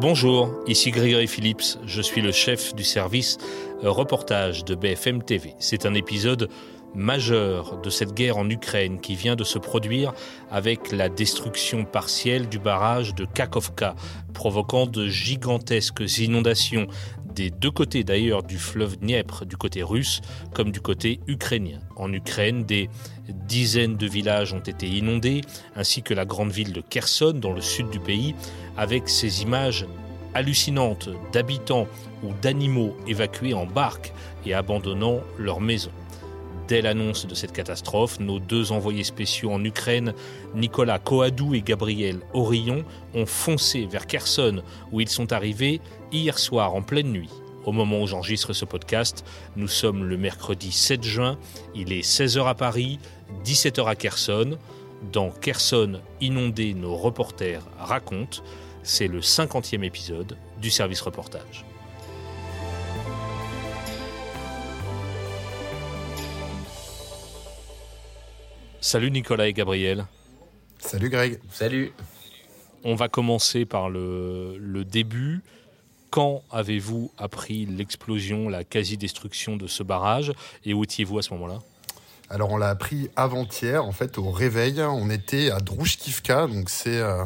Bonjour, ici Grégory Phillips, je suis le chef du service reportage de BFM TV. C'est un épisode majeur de cette guerre en Ukraine qui vient de se produire avec la destruction partielle du barrage de Kakovka, provoquant de gigantesques inondations des deux côtés d'ailleurs du fleuve Dniepr, du côté russe comme du côté ukrainien. En Ukraine, des dizaines de villages ont été inondés, ainsi que la grande ville de Kherson dans le sud du pays, avec ces images hallucinantes d'habitants ou d'animaux évacués en barque et abandonnant leurs maisons. Dès l'annonce de cette catastrophe, nos deux envoyés spéciaux en Ukraine, Nicolas Coadou et Gabriel Orillon, ont foncé vers Kherson, où ils sont arrivés hier soir en pleine nuit. Au moment où j'enregistre ce podcast, nous sommes le mercredi 7 juin, il est 16h à Paris, 17h à Kherson. Dans Kherson inondé, nos reporters racontent. C'est le 50e épisode du service reportage. Salut Nicolas et Gabriel. Salut Greg. Salut. On va commencer par le, le début. Quand avez-vous appris l'explosion, la quasi-destruction de ce barrage et où étiez-vous à ce moment-là? Alors on l'a appris avant-hier, en fait, au réveil. On était à Drouchkivka, donc c'est euh,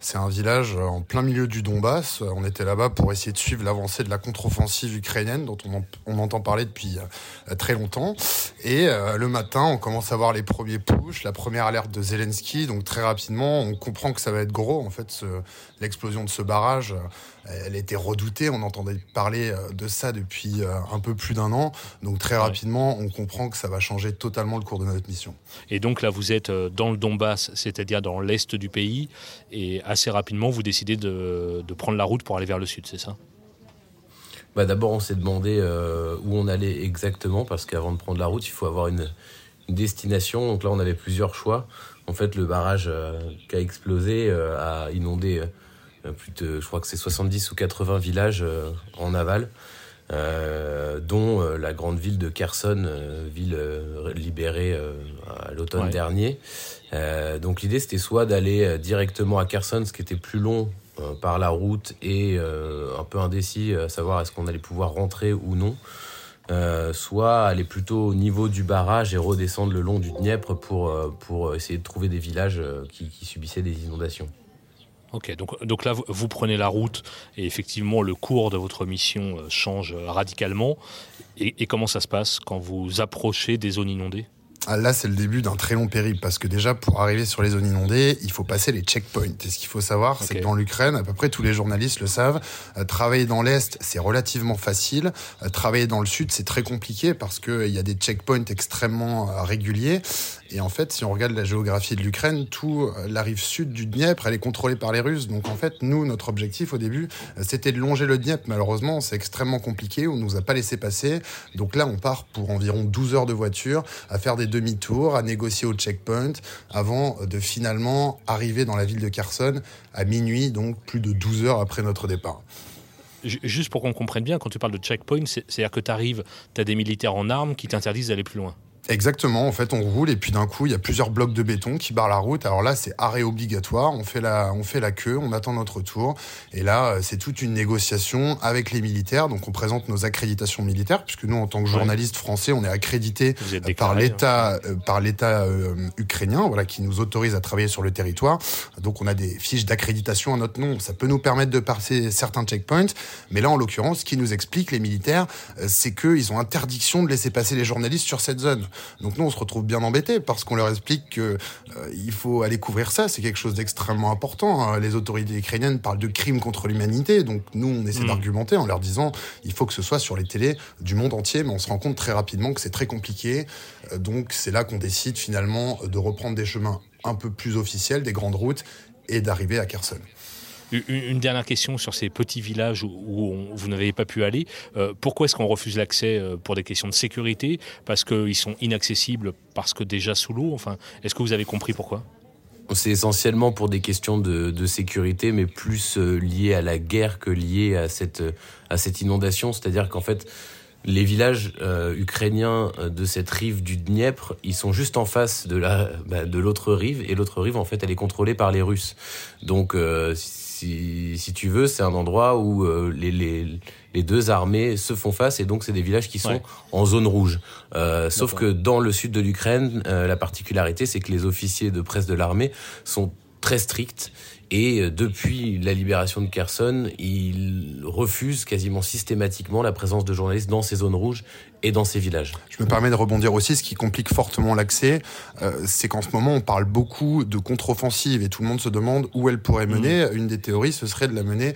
c'est un village en plein milieu du Donbass. On était là-bas pour essayer de suivre l'avancée de la contre-offensive ukrainienne, dont on, on entend parler depuis euh, très longtemps. Et euh, le matin, on commence à voir les premiers pushs, la première alerte de Zelensky. Donc très rapidement, on comprend que ça va être gros. En fait, l'explosion de ce barrage, elle était redoutée. On entendait parler de ça depuis un peu plus d'un an. Donc très rapidement, on comprend que ça va changer totalement le cours de notre mission. Et donc là, vous êtes euh, dans le Donbass, c'est-à-dire dans l'est du pays, et assez rapidement, vous décidez de, prendre la route pour aller vers le sud, c'est ça? Bah D'abord, on s'est demandé euh, où on allait exactement, parce qu'avant de prendre la route, il faut avoir une, destination. Donc là, on avait plusieurs choix. En fait, le barrage euh, qui a explosé a inondé plus de, je crois que c'est 70 ou 80 villages en aval. Euh, dont euh, la grande ville de Kherson, euh, ville libérée à l'automne dernier. donc l'idée c'était soit d'aller directement à Kherson, ce qui était plus long par la route et un peu indécis à savoir est-ce qu'on allait pouvoir rentrer ou non. soit aller plutôt au niveau du barrage et redescendre le long du Dniepr pour, pour essayer de trouver des villages qui subissaient des inondations. Ok, donc, donc là, vous, prenez la route et effectivement, le cours de votre mission euh, change radicalement. et comment ça se passe quand vous approchez des zones inondées? Ah, là, c'est le début d'un très long périple parce que déjà, pour arriver sur les zones inondées, il faut passer les checkpoints. Et ce qu'il faut savoir, c'est que dans l'Ukraine, à peu près tous les journalistes le savent, euh, travailler dans l'Est, c'est relativement facile. Euh, travailler dans le Sud, c'est très compliqué parce qu'il euh, y a des checkpoints extrêmement réguliers. Et en fait, si on regarde la géographie de l'Ukraine, tout la rive sud du Dniepr, elle est contrôlée par les Russes. Donc en fait, nous, notre objectif au début, c'était de longer le Dniepr. Malheureusement, c'est extrêmement compliqué. On nous a pas laissé passer. Donc là, on part pour environ 12 heures de voiture à faire des demi-tour, à négocier au checkpoint, avant de finalement arriver dans la ville de Kherson à minuit, donc plus de 12 heures après notre départ. Juste pour qu'on comprenne bien, quand tu parles de checkpoint, c'est-à-dire que tu arrives, tu as des militaires en armes qui t'interdisent d'aller plus loin. Exactement. En fait, on roule et puis d'un coup, il y a plusieurs blocs de béton qui barrent la route. Alors là, c'est arrêt obligatoire. On fait la, on fait la queue, on attend notre tour. Et là, c'est toute une négociation avec les militaires. Donc, on présente nos accréditations militaires, puisque nous, en tant que journalistes français, on est accrédité par l'État, hein. euh, par l'État euh, ukrainien, voilà, qui nous autorise à travailler sur le territoire. Donc, on a des fiches d'accréditation à notre nom. Ça peut nous permettre de passer certains checkpoints. Mais là, en l'occurrence, ce qui nous explique les militaires, euh, c'est qu'ils ont interdiction de laisser passer les journalistes sur cette zone. Donc nous, on se retrouve bien embêtés parce qu'on leur explique qu'il euh, faut aller couvrir ça. C'est quelque chose d'extrêmement important. Hein. Les autorités ukrainiennes parlent de crimes contre l'humanité. Donc nous, on essaie mm. d'argumenter en leur disant il faut que ce soit sur les télés du monde entier. Mais on se rend compte très rapidement que c'est très compliqué. Euh, donc c'est là qu'on décide finalement de reprendre des chemins un peu plus officiels, des grandes routes et d'arriver à Kherson. Une, dernière question sur ces petits villages où, vous n'avez pas pu aller. Euh, pourquoi est-ce qu'on refuse l'accès euh, pour des questions de sécurité? Parce qu'ils sont inaccessibles parce que déjà sous l'eau? Enfin, est-ce que vous avez compris pourquoi? C'est essentiellement pour des questions de, sécurité, mais plus euh, liées à la guerre que liées à cette, inondation. C'est-à-dire qu'en fait, les villages ukrainiens de cette rive du Dniepr, ils sont juste en face bah, de l'autre rive et l'autre rive en fait elle est contrôlée par les Russes. Donc si, si tu veux, c'est un endroit où les, les, les, deux armées se font face et donc c'est des villages qui sont en zone rouge. sauf que dans le sud de l'Ukraine, la particularité, c'est que les officiers de presse de l'armée sont très stricts et euh, depuis la libération de Kherson, il refuse quasiment systématiquement la présence de journalistes dans ces zones rouges et dans ces villages. Je me permets de rebondir aussi, ce qui complique fortement l'accès, euh, c'est qu'en ce moment on parle beaucoup de contre-offensive et tout le monde se demande où elle pourrait mener. Mmh. Une des théories, ce serait de la mener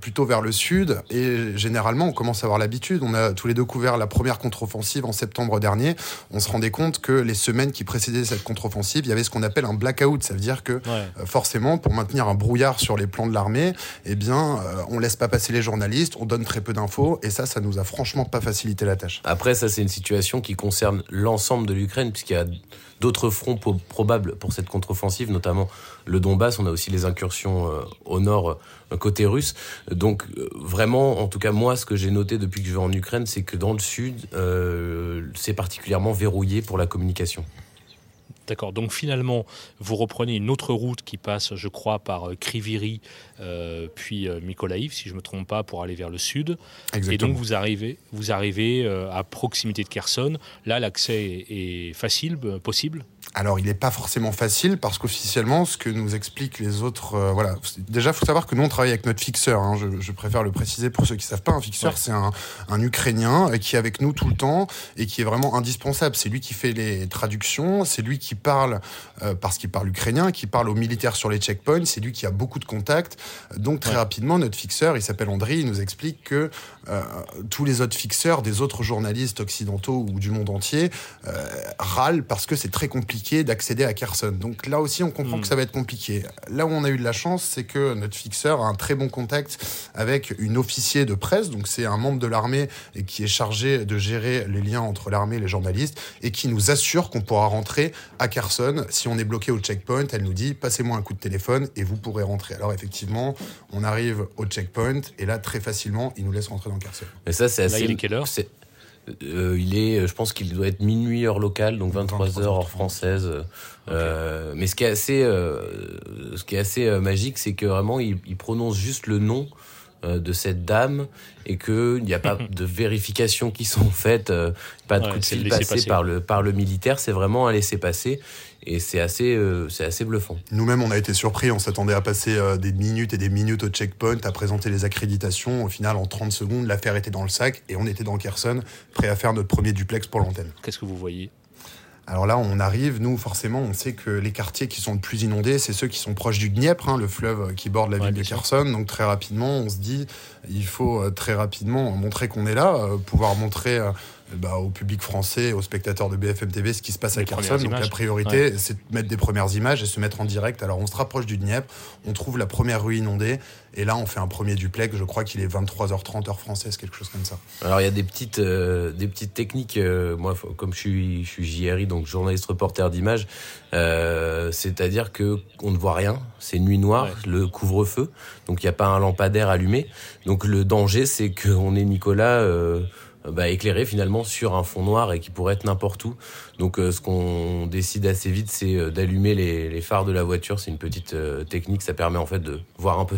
plutôt vers le sud. Et généralement, on commence à avoir l'habitude. On a tous les deux couvert la première contre-offensive en septembre dernier. On se rendait compte que les semaines qui précédaient cette contre-offensive, il y avait ce qu'on appelle un blackout. Ça veut dire que euh, forcément, pour maintenir un brouillard sur les plans de l'armée, eh bien, euh, on laisse pas passer les journalistes, on donne très peu d'infos. Et ça, ça nous a franchement pas facilité la tâche. Après, ça, c'est une situation qui concerne l'ensemble de l'Ukraine, puisqu'il y a d'autres fronts probables pour cette contre-offensive, notamment le Donbass. On a aussi les incursions euh, au nord euh, côté russe. Donc euh, vraiment, en tout cas moi, ce que j'ai noté depuis que je vais en Ukraine, c'est que dans le sud, c'est particulièrement verrouillé pour la communication. D'accord. Donc finalement, vous reprenez une autre route qui passe, je crois, par euh, Kriviri, euh, puis euh, si je ne me trompe pas, pour aller vers le sud. Et donc vous arrivez, vous arrivez euh, à proximité de Kherson. Là, l'accès est facile, possible? Alors, il n'est pas forcément facile parce qu'officiellement, ce que nous expliquent les autres, voilà. Déjà, il faut savoir que nous on travaille avec notre fixeur. Hein. je, préfère le préciser pour ceux qui savent pas. Un fixeur, c'est un, un, Ukrainien qui est avec nous tout le temps et qui est vraiment indispensable. C'est lui qui fait les traductions, c'est lui qui parle, euh, parce qu'il parle ukrainien, qui parle aux militaires sur les checkpoints, c'est lui qui a beaucoup de contacts. Donc très rapidement, notre fixeur, il s'appelle André, il nous explique que euh, tous les autres fixeurs, des autres journalistes occidentaux ou du monde entier, euh, râlent parce que c'est très compliqué d'accéder à Kherson. Donc là aussi, on comprend que hmm. ça va être compliqué. Là où on a eu de la chance, c'est que notre fixeur a un très bon contact avec une officier de presse, donc c'est un membre de l'armée qui est chargé de gérer les liens entre l'armée et les journalistes, et qui nous assure qu'on pourra rentrer à Kherson. Si on est bloqué au checkpoint, elle nous dit passez-moi un coup de téléphone et vous pourrez rentrer. Alors effectivement, on arrive au checkpoint et là très facilement, il nous laisse rentrer dans Kherson. Mais ça c'est assez. Là, il est quelle heure? Euh, il est, je pense qu'il doit être minuit heure locale, donc 23 heures heure française. Euh, mais ce qui est assez, euh, ce qui est assez magique, c'est que vraiment il, il, prononce juste le nom de cette dame et qu'il n'y a pas de vérifications qui sont faites, pas de coup de fil passé par le, par le militaire, c'est vraiment un laisser-passer. Et c'est assez, euh, c'est assez bluffant. Nous-mêmes, on a été surpris. On s'attendait à passer euh, des minutes et des minutes au checkpoint, à présenter les accréditations. Au final, en 30 secondes, l'affaire était dans le sac et on était dans Kherson, prêt à faire notre premier duplex pour l'antenne. Qu'est-ce que vous voyez? Alors là, on arrive, nous, forcément, on sait que les quartiers qui sont le plus inondés, c'est ceux qui sont proches du Dniepr, hein, le fleuve qui borde la ville de Kherson. Donc très rapidement, on se dit, il faut euh, très rapidement montrer qu'on est là, pouvoir montrer bah, au public français, aux spectateurs de BFM TV ce qui se passe à Kherson. Donc la priorité, c'est de mettre des premières images et se mettre en direct. Alors on se rapproche du Dniepr, on trouve la première rue inondée et là on fait un premier duplex. Je crois qu'il est 23h30 heure française, quelque chose comme ça. Alors il y a des petites, euh, des petites techniques. Euh, moi, comme je suis, je suis JRI, donc journaliste reporter d'image, euh, c'est-à-dire que on ne voit rien. C'est nuit noire, le couvre-feu, donc il n'y a pas un lampadaire allumé. Donc le danger, c'est qu'on est Nicolas. Euh, bah, éclairé finalement sur un fond noir et qui pourrait être n'importe où. Donc euh, ce qu'on décide assez vite, c'est euh, d'allumer les, les, phares de la voiture. C'est une petite euh, technique, ça permet en fait de voir un peu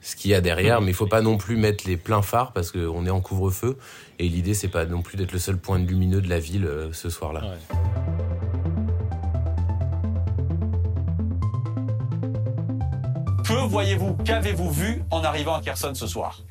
ce qu'il y a derrière, mais il faut pas non plus mettre les pleins phares parce qu'on est en couvre-feu. Et l'idée c'est pas non plus d'être le seul point lumineux de la ville ce soir-là. Que voyez-vous? Qu'avez-vous vu en arrivant à Kherson ce soir?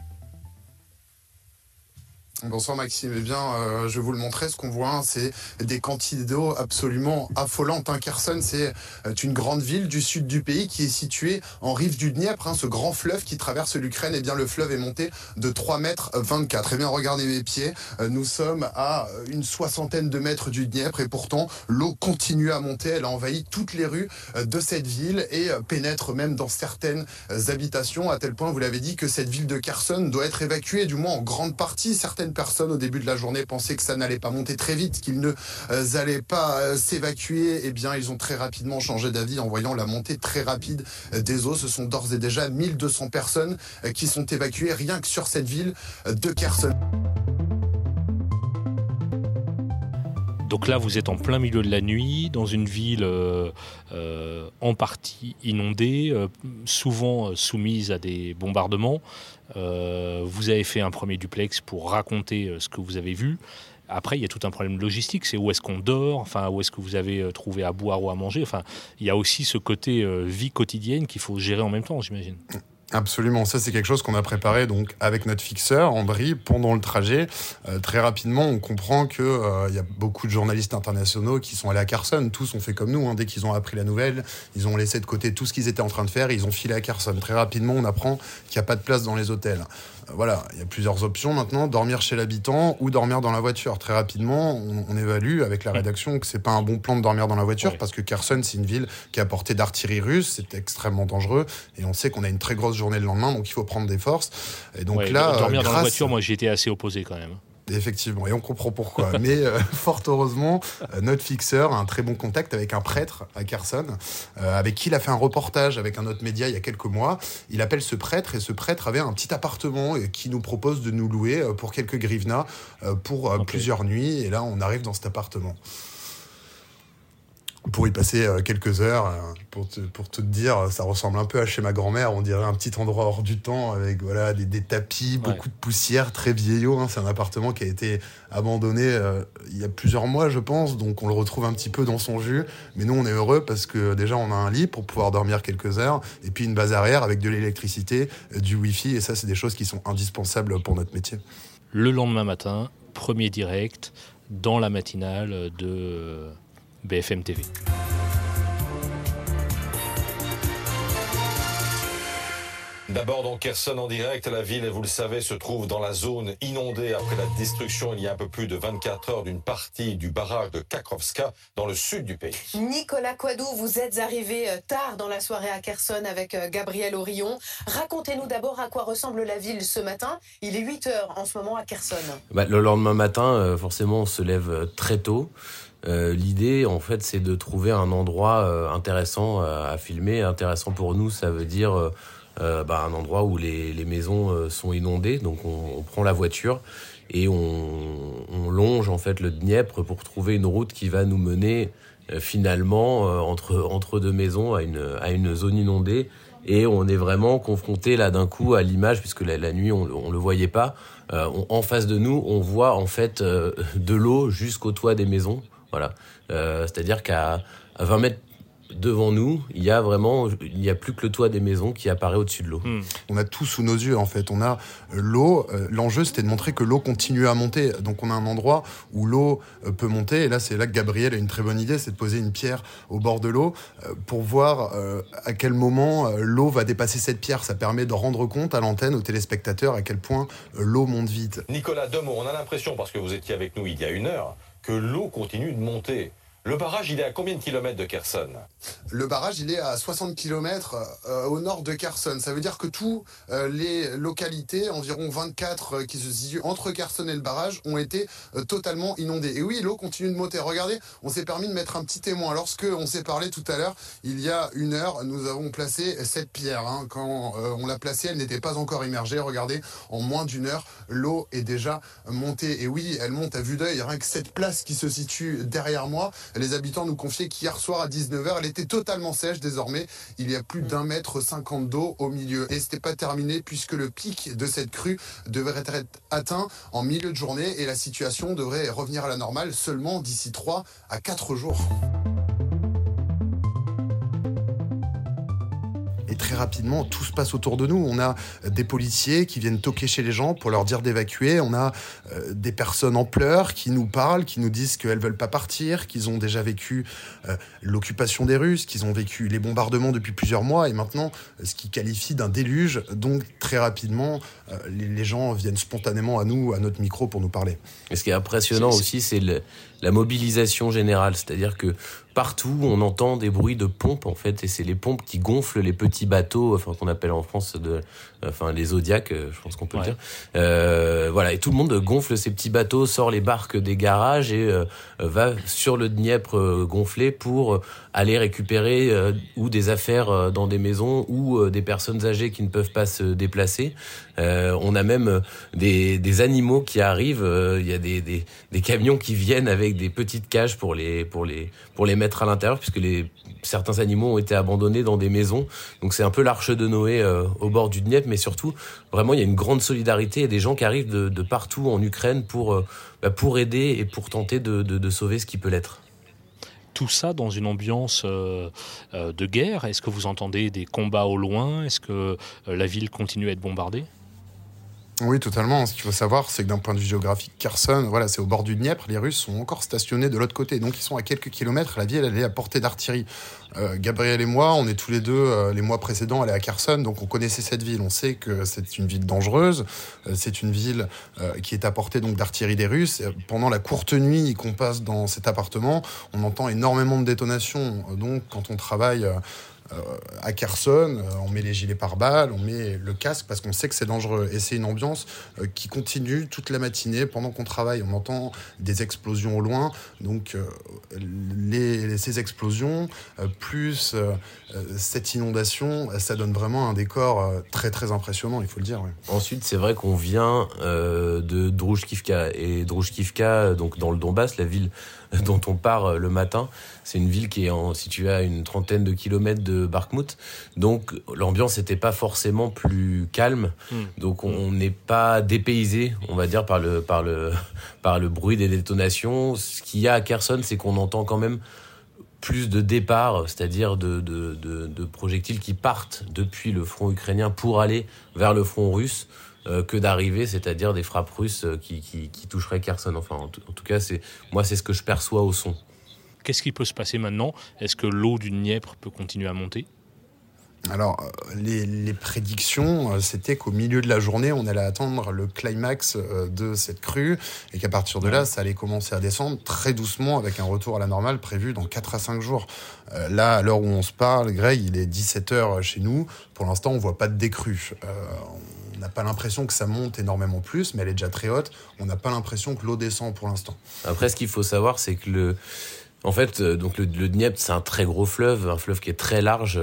Bonsoir Maxime. Eh bien, euh, je vous le montrer. Ce qu'on voit, hein, c'est des quantités d'eau absolument affolantes. Hein. Kherson, c'est euh, une grande ville du sud du pays qui est située en rive du Dniepr, hein, ce grand fleuve qui traverse l'Ukraine. Eh bien, le fleuve est monté de 3 mètres 24. Eh bien, regardez mes pieds. Euh, nous sommes à une soixantaine de mètres du Dniepr et pourtant, l'eau continue à monter. Elle a envahi toutes les rues de cette ville et pénètre même dans certaines habitations à tel point, vous l'avez dit, que cette ville de Kherson doit être évacuée, du moins en grande partie. Certaines personnes au début de la journée pensaient que ça n'allait pas monter très vite, qu'ils ne euh, allaient pas euh, s'évacuer. Eh bien, ils ont très rapidement changé d'avis en voyant la montée très rapide euh, des eaux. Ce sont d'ores et déjà 1200 personnes qui sont évacuées rien que sur cette ville de Kherson. Donc là, vous êtes en plein milieu de la nuit, dans une ville euh, euh, en partie inondée, euh, souvent soumise à des bombardements. vous avez fait un premier duplex pour raconter ce que vous avez vu. Après, il y a tout un problème logistique, c'est où est-ce qu'on dort, enfin, où est-ce que vous avez trouvé à boire ou à manger. Enfin, il y a aussi ce côté vie quotidienne qu'il faut gérer en même temps, j'imagine. Absolument, ça c'est quelque chose qu'on a préparé donc avec notre fixeur Andri pendant le trajet. Euh, très rapidement, on comprend que euh, il y a beaucoup de journalistes internationaux qui sont allés à Carson. Tous ont fait comme nous. Hein. Dès qu'ils ont appris la nouvelle, ils ont laissé de côté tout ce qu'ils étaient en train de faire. ils ont filé à Carson. Très rapidement, on apprend qu'il n'y a pas de place dans les hôtels voilà, il y a plusieurs options maintenant, dormir chez l'habitant ou dormir dans la voiture. Très rapidement, on, évalue avec la rédaction que c'est pas un bon plan de dormir dans la voiture parce que Kherson, c'est une ville qui est à portée d'artillerie russe, c'est extrêmement dangereux et on sait qu'on a une très grosse journée le lendemain, donc il faut prendre des forces. Et donc là, dormir dans la voiture, moi j'y étais assez opposé quand même. Effectivement, et on comprend pourquoi. Mais euh, fort heureusement, euh, notre fixeur a un très bon contact avec un prêtre à Carson, euh, avec qui il a fait un reportage avec un autre média il y a quelques mois. Il appelle ce prêtre et ce prêtre avait un petit appartement qui nous propose de nous louer pour quelques grivnas pour plusieurs nuits. Et là, on arrive dans cet appartement pour y passer euh, quelques heures. Euh, pour te, pour te dire, ça ressemble un peu à chez ma grand-mère. On dirait un petit endroit hors du temps avec voilà des, des tapis, beaucoup de poussière, très vieillot. Hein. C'est un appartement qui a été abandonné euh, il y a plusieurs mois, je pense. Donc on le retrouve un petit peu dans son jus. Mais nous, on est heureux parce que déjà, on a un lit pour pouvoir dormir quelques heures et puis une base arrière avec de l'électricité, du wifi. Et ça, c'est des choses qui sont indispensables pour notre métier. Le lendemain matin, premier direct dans la matinale de BFM TV. D'abord dans Kherson en direct, la ville, vous le savez, se trouve dans la zone inondée après la destruction il y a un peu plus de 24 heures d'une partie du barrage de Kakrovska dans le sud du pays. Nicolas Quadou, vous êtes arrivé euh, tard dans la soirée à Kherson avec euh, Gabriel Orion. Racontez-nous d'abord à quoi ressemble la ville ce matin. Il est 8 heures en ce moment à Kherson. Bah, le lendemain matin, euh, forcément, on se lève très tôt. Euh, l'idée, en fait, c'est de trouver un endroit euh, intéressant euh, à filmer. Intéressant pour nous, ça veut dire bah, un endroit où les, maisons sont inondées. Donc, on, prend la voiture et on, longe en fait le Dniepr pour trouver une route qui va nous mener finalement entre entre deux maisons à une à une zone inondée. Et on est vraiment confronté là d'un coup à l'image, puisque la, nuit on, on le voyait pas. en face de nous, on voit en fait de l'eau jusqu'au toit des maisons. Voilà. Euh, c'est-à-dire qu'à 20 mètres devant nous, il y a vraiment, il n'y a plus que le toit des maisons qui apparaît au-dessus de l'eau. Hmm. On a tout sous nos yeux en fait. On a euh, l'eau. Euh, l'enjeu c'était de montrer que l'eau continue à monter. Donc on a un endroit où l'eau peut monter. Et là c'est là que Gabriel a une très bonne idée, c'est de poser une pierre au bord de l'eau pour voir à quel moment l'eau va dépasser cette pierre. Ça permet de rendre compte à l'antenne, aux téléspectateurs, à quel point l'eau monte vite. Nicolas Demo, on a l'impression parce que vous étiez avec nous il y a une heure que l'eau continue de monter. Le barrage, il est à combien de kilomètres de Kherson? Le barrage, il est à 60 kilomètres euh, au nord de Kherson. Ça veut dire que toutes euh, les localités, environ 24 euh, qui se situent entre Kherson et le barrage, ont été totalement inondées. Et oui, l'eau continue de monter. Regardez, on s'est permis de mettre un petit témoin. Lorsque on s'est parlé tout à l'heure, il y a une heure, nous avons placé cette pierre. Hein. Quand on l'a placée, elle n'était pas encore immergée. Regardez, en moins d'une heure, l'eau est déjà montée. Et oui, elle monte à vue d'œil. Rien que cette place qui se situe derrière moi, les habitants nous confiaient qu'hier soir à 19h, elle était totalement sèche désormais. Il y a plus d'un mètre cinquante d'eau au milieu. Et c'était pas terminé puisque le pic de cette crue devrait être atteint en milieu de journée et la situation devrait revenir à la normale seulement d'ici 3 à 4 jours. Très rapidement, tout se passe autour de nous. On a des policiers qui viennent toquer chez les gens pour leur dire d'évacuer. On a euh, des personnes en pleurs qui nous parlent, qui nous disent qu'elles veulent pas partir, qu'ils ont déjà vécu euh, l'occupation des Russes, qu'ils ont vécu les bombardements depuis plusieurs mois et maintenant ce qui qualifie d'un déluge. Donc très rapidement, euh, les, gens viennent spontanément à nous, à notre micro pour nous parler. Et ce qui est impressionnant aussi, c'est la mobilisation générale, c'est-à-dire que partout, on entend des bruits de pompes en fait, et c'est les pompes qui gonflent les petits bateaux, enfin qu'on appelle en France de, enfin les zodiacs, euh, je pense qu'on peut le dire. Euh, voilà, et tout le monde gonfle ces petits bateaux, sort les barques des garages et euh, va sur le Dniepr gonflé pour aller récupérer ou des affaires dans des maisons ou des personnes âgées qui ne peuvent pas se déplacer. On a même des, des animaux qui arrivent. Il y a des, camions qui viennent avec des petites cages pour les, pour les, pour les mettre à l'intérieur, puisque certains animaux ont été abandonnés dans des maisons. Donc c'est un peu l'arche de Noé euh, au bord du Dniepr, mais surtout, vraiment, il y a une grande solidarité et des gens qui arrivent de, partout en Ukraine pour, euh, bah, pour aider et pour tenter de, sauver ce qui peut l'être tout ça dans une ambiance euh, euh, de guerre Est-ce que vous entendez des combats au loin? Est-ce que euh, la ville continue à être bombardée? Oui, totalement. Ce qu'il faut savoir, c'est que d'un point de vue géographique, Kherson, voilà, c'est au bord du Dniepr. Les Russes sont encore stationnés de l'autre côté, donc ils sont à quelques kilomètres. La ville, elle est à portée d'artillerie. Euh, Gabriel et moi, on est tous les deux euh, les mois précédents allés à Kherson, donc on connaissait cette ville. On sait que c'est une ville dangereuse. Euh, c'est une ville euh, qui est à portée donc d'artillerie des Russes. pendant la courte nuit qu'on passe dans cet appartement, on entend énormément de détonations. Donc, quand on travaille euh, à Kherson, euh, on met les gilets pare-balles, on met le casque parce qu'on sait que c'est dangereux. Et c'est une ambiance euh, qui continue toute la matinée pendant qu'on travaille. On entend des explosions au loin. Donc ces explosions, plus cette inondation, ça donne vraiment un décor très très impressionnant, il faut le dire. Ensuite, c'est vrai qu'on vient de Druzhkivka. Et Druzhkivka, donc dans le Donbass, la ville dont on part le matin, c'est une ville qui est en, située à une trentaine de kilomètres de Barkmout. Donc l'ambiance n'était pas forcément plus calme. Hmm. Donc on n'est pas dépaysé, on va dire, par le, par, le, par le bruit des détonations. Ce qu'il y a à Kherson, c'est qu'on entend quand même plus de départs, c'est-à-dire de, de, de, projectiles qui partent depuis le front ukrainien pour aller vers le front russe euh, que d'arriver, c'est-à-dire des frappes russes qui, qui, toucheraient Kherson. Enfin, en, en tout cas, c'est moi, c'est ce que je perçois au son. Qu'est-ce qui peut se passer maintenant? Est-ce que l'eau du Dniepr peut continuer à monter? Alors, euh, les, prédictions, euh, c'était qu'au milieu de la journée, on allait attendre le climax euh, de cette crue et qu'à partir de là, ça allait commencer à descendre très doucement avec un retour à la normale prévu dans 4 à 5 jours. là, à l'heure où on se parle, Greg, il est 17h chez nous. Pour l'instant, on voit pas de décrue. on n'a pas l'impression que ça monte énormément plus, mais elle est déjà très haute. On n'a pas l'impression que l'eau descend pour l'instant. Après, ce qu'il faut savoir, c'est que le en fait, donc le, le Dniepr, c'est un très gros fleuve, un fleuve qui est très large.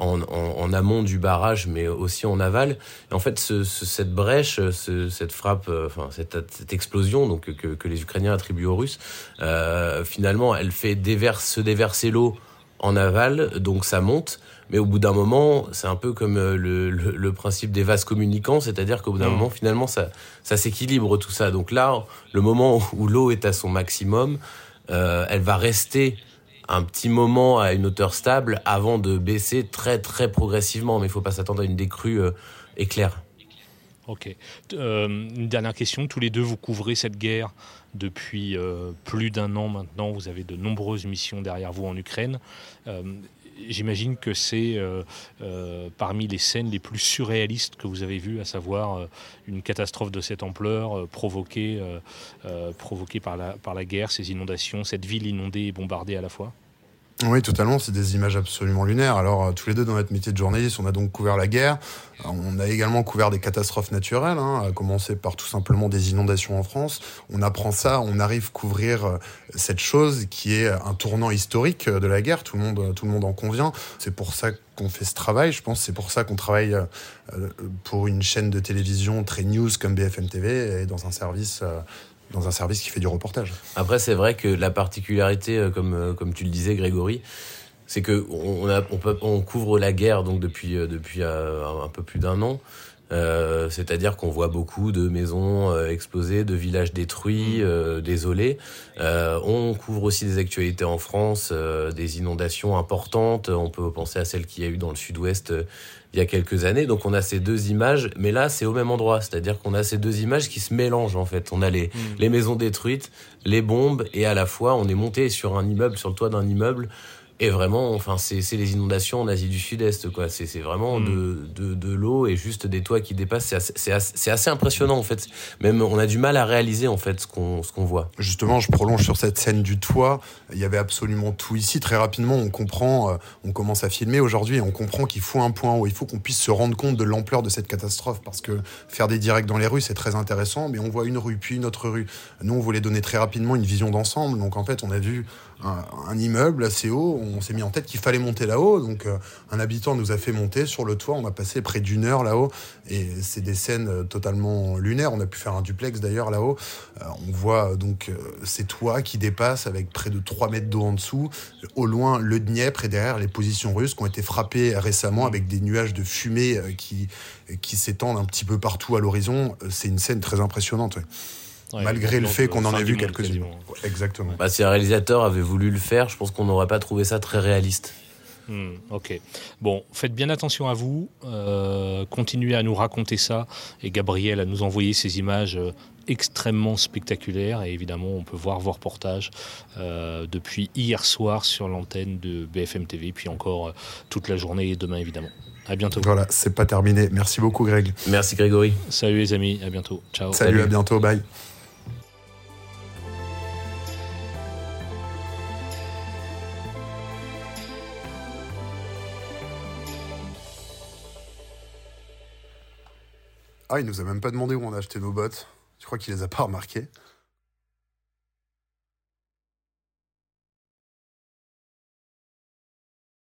Euh, en, en, amont du barrage, mais aussi en aval. Et en fait, ce, cette brèche, ce, cette frappe, euh, enfin cette, cette, explosion, donc que, que, les Ukrainiens attribuent aux Russes, euh, finalement, elle fait déverse, se déverser l'eau en aval, donc ça monte. Mais au bout d'un moment, c'est un peu comme le, le, le, principe des vases communicants, c'est-à-dire qu'au bout d'un mmh. moment, finalement, ça, ça s'équilibre tout ça. Donc là, le moment où l'eau est à son maximum, euh, elle va rester un petit moment à une hauteur stable avant de baisser très très progressivement. Mais il ne faut pas s'attendre à une décrue euh, éclair. Ok. Euh, une dernière question. Tous les deux, vous couvrez cette guerre depuis euh, plus d'un an maintenant. Vous avez de nombreuses missions derrière vous en Ukraine. J'imagine que c'est euh, euh, parmi les scènes les plus surréalistes que vous avez vues, à savoir euh, une catastrophe de cette ampleur provoquée, provoquée par, la, par la guerre, ces inondations, cette ville inondée et bombardée à la fois? Oui, totalement. C'est des images absolument lunaires. Alors, euh, tous les deux, dans notre métier de journaliste, on a donc couvert la guerre. Euh, on a également couvert des catastrophes naturelles, hein, à commencer par tout simplement des inondations en France. On apprend ça, on arrive couvrir euh, cette chose qui est un tournant historique de la guerre. Tout le monde, tout le monde en convient. C'est pour ça qu'on fait ce travail. Je pense c'est pour ça qu'on travaille pour une chaîne de télévision très news comme BFM TV et dans un service dans un service qui fait du reportage. Après, c'est vrai que la particularité, euh, comme, euh, comme tu le disais, Grégory, c'est que on, couvre la guerre donc depuis, euh, depuis un peu plus d'un an. Euh, c'est-à-dire qu'on voit beaucoup de maisons euh, explosées, de villages détruits, euh, désolés. on couvre aussi des actualités en France, des inondations importantes. On peut penser à celle qu'il y a eu dans le sud-ouest il y a quelques années. Donc on a ces deux images, mais là c'est au même endroit. C'est-à-dire qu'on a ces deux images qui se mélangent en fait. On a les, mm. les maisons détruites, les bombes, et à la fois on est monté sur un immeuble, sur le toit d'un immeuble et vraiment, enfin, c'est les inondations en Asie du Sud-Est, quoi. C'est vraiment mm. de, de, de l'eau et juste des toits qui dépassent. C'est assez, assez, assez, impressionnant, en fait. Même, on a du mal à réaliser, en fait, ce qu'on qu'on voit. Justement, je prolonge sur cette scène du toit. Il y avait absolument tout ici. Très rapidement, on comprend, euh, on commence à filmer aujourd'hui et on comprend qu'il faut un point haut. Il faut qu'on puisse se rendre compte de l'ampleur de cette catastrophe parce que faire des directs dans les rues, c'est très intéressant, mais on voit une rue, puis une autre rue. Nous, on voulait donner très rapidement une vision d'ensemble. Donc, en fait, on a vu un, immeuble assez haut. On s'est mis en tête qu'il fallait monter là-haut. Donc, euh, un habitant nous a fait monter sur le toit. On a passé près d'une heure là-haut. Et c'est des scènes euh, totalement lunaires. On a pu faire un duplex d'ailleurs là-haut. Euh, on voit donc ces toits qui dépassent avec près de 3 mètres d'eau en dessous. Au loin, le Dniepr et derrière les positions russes qui ont été frappées récemment avec des nuages de fumée qui s'étendent un petit peu partout à l'horizon. C'est une scène très impressionnante malgré le fait qu'on en ait vu quelques-unes. Exactement. Bah, si un réalisateur avait voulu le faire, je pense qu'on n'aurait pas trouvé ça très réaliste. Hmm, ok. Bon, faites bien attention à vous. Euh, continuez à nous raconter ça. Et Gabriel à nous envoyer ces images euh, extrêmement spectaculaires. Et évidemment, on peut voir vos reportages euh, depuis hier soir sur l'antenne de BFM TV. Puis encore toute la journée et demain, évidemment. À bientôt. Voilà, c'est pas terminé. Merci beaucoup, Greg. Merci, Grégory. Salut, les amis. À bientôt. Ciao. Salut. à bientôt. Bye. Ah, il nous a même pas demandé où on a acheté nos bottes. Je crois qu'il les a pas remarquées.